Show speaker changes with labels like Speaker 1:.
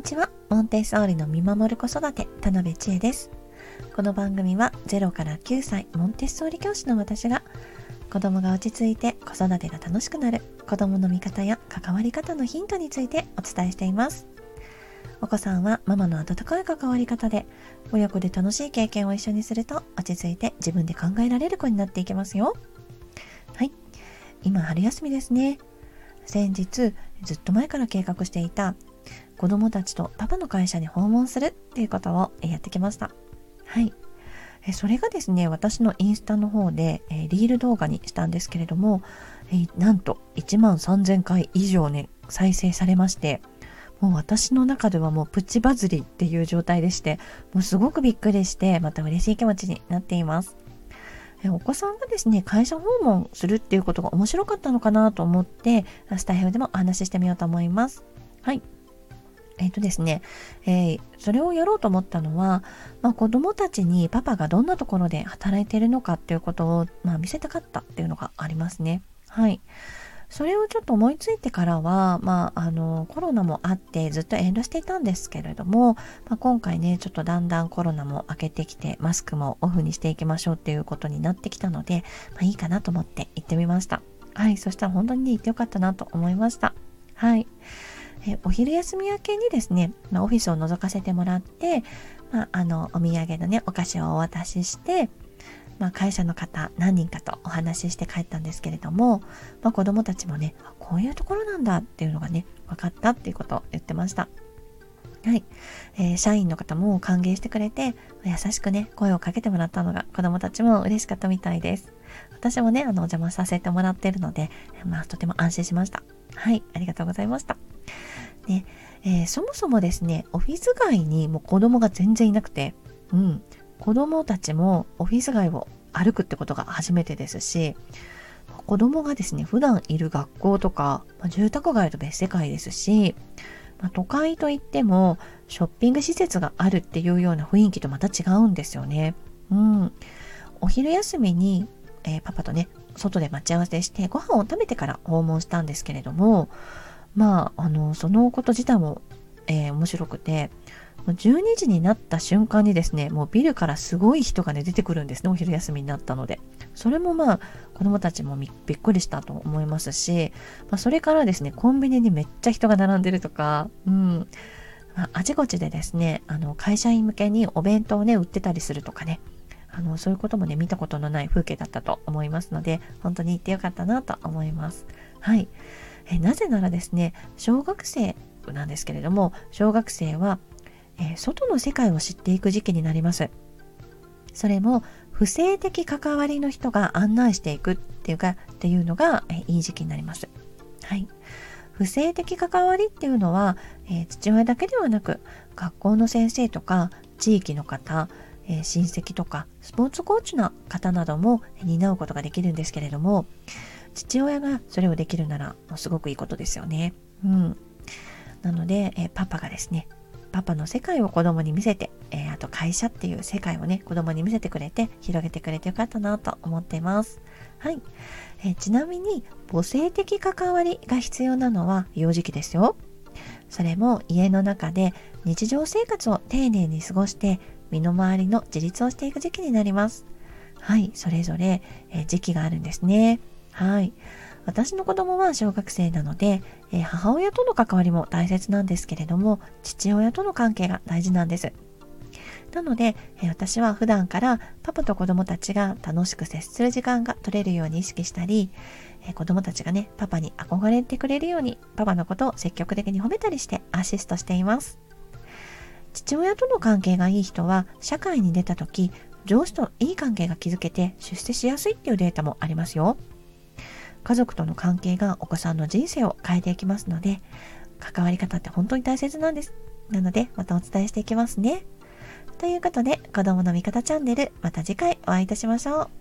Speaker 1: にちは。モンテッソーリの見守る子育て、田辺千恵です。この番組は0から9歳、モンテッソーリ教師の私が、子供が落ち着いて子育てが楽しくなる、子供の見方や関わり方のヒントについてお伝えしています。お子さんはママの温かい関わり方で、親子で楽しい経験を一緒にすると、落ち着いて自分で考えられる子になっていきますよ。はい。今、春休みですね。先日、ずっと前から計画していた子供たちとパパの会社に訪問するっていうことをやってきました。はい。それがですね、私のインスタの方で、えリール動画にしたんですけれども、えなんと1万3000回以上ね、再生されまして、もう私の中ではもうプチバズりっていう状態でして、もうすごくびっくりして、また嬉しい気持ちになっています。お子さんがですね、会社訪問するっていうことが面白かったのかなと思って、スタイフでもお話ししてみようと思います。はい。えっ、とですね、えー、それをやろうと思ったのは、まあ、子供たちにパパがどんなところで働いているのかっていうことを、まあ、見せたかったっていうのがありますね。はい。それをちょっと思いついてからは、まあ、あの、コロナもあってずっと遠慮していたんですけれども、まあ、今回ね、ちょっとだんだんコロナも明けてきて、マスクもオフにしていきましょうっていうことになってきたので、まあ、いいかなと思って行ってみました。はい。そしたら本当にね、行ってよかったなと思いました。はい。えお昼休み明けにですね、まあ、オフィスを覗かせてもらって、まあ、あのお土産のねお菓子をお渡しして、まあ、会社の方何人かとお話しして帰ったんですけれども、まあ、子供たちもねこういうところなんだっていうのがね分かったっていうことを言ってました。はい、えー、社員の方も歓迎してくれて優しくね声をかけてもらったのが子供たちも嬉しかったみたいです。私もねあのお邪魔させてもらってるのでまあとても安心しました。はい。ありがとうございました。ねえー、そもそもですね、オフィス街にもう子供が全然いなくて、うん、子供たちもオフィス街を歩くってことが初めてですし、子供がですね、普段いる学校とか、まあ、住宅街と別世界ですし、まあ、都会といってもショッピング施設があるっていうような雰囲気とまた違うんですよね。うん。お昼休みに、えー、パパとね、外で待ち合わせしてご飯を食べてから訪問したんですけれども、まあ、あの、そのこと自体も、えー、面白くて、12時になった瞬間にですね、もうビルからすごい人がね、出てくるんですね、お昼休みになったので。それもまあ、子供たちもびっくりしたと思いますし、まあ、それからですね、コンビニにめっちゃ人が並んでるとか、うん、まあ、あちこちでですね、あの、会社員向けにお弁当をね、売ってたりするとかね、あの、そういうこともね、見たことのない風景だったと思いますので、本当に行ってよかったなと思います。はい。えなぜならですね小学生なんですけれども小学生は、え外の世界を知っていく時期になります。それも不正的関わりの人が案内していくっていうかっていうのが、えいい時期になります。はい。不正的関わりっていうのは、えー、父親だけではなく学校の先生とか地域の方、えー、親戚とかスポーツコーチの方なども担うことができるんですけれども父親がそれをできるならすごくいいことですよね。うん。なので、えパパがですね、パパの世界を子供に見せて、えー、あと会社っていう世界をね、子供に見せてくれて、広げてくれてよかったなと思っています。はい。え、ちなみに、母性的関わりが必要なのは幼児期ですよ。それも家の中で日常生活を丁寧に過ごして、身の回りの自立をしていく時期になります。はい、それぞれ、え、時期があるんですね。はい。私の子供は小学生なので、えー、母親との関わりも大切なんですけれども、父親との関係が大事なんです。なので、えー、私は普段からパパと子供たちが楽しく接する時間が取れるように意識したり、えー、子供たちがね、パパに憧れてくれるように、パパのことを積極的に褒めたりしてアシストしています。父親との関係がいい人は、社会に出た時、上司といい関係が築けて出世しやすいっていうデータもありますよ。家族との関係がお子さんの人生を変えていきますので、関わり方って本当に大切なんです。なので、またお伝えしていきますね。ということで、子供の味方チャンネル、また次回お会いいたしましょう。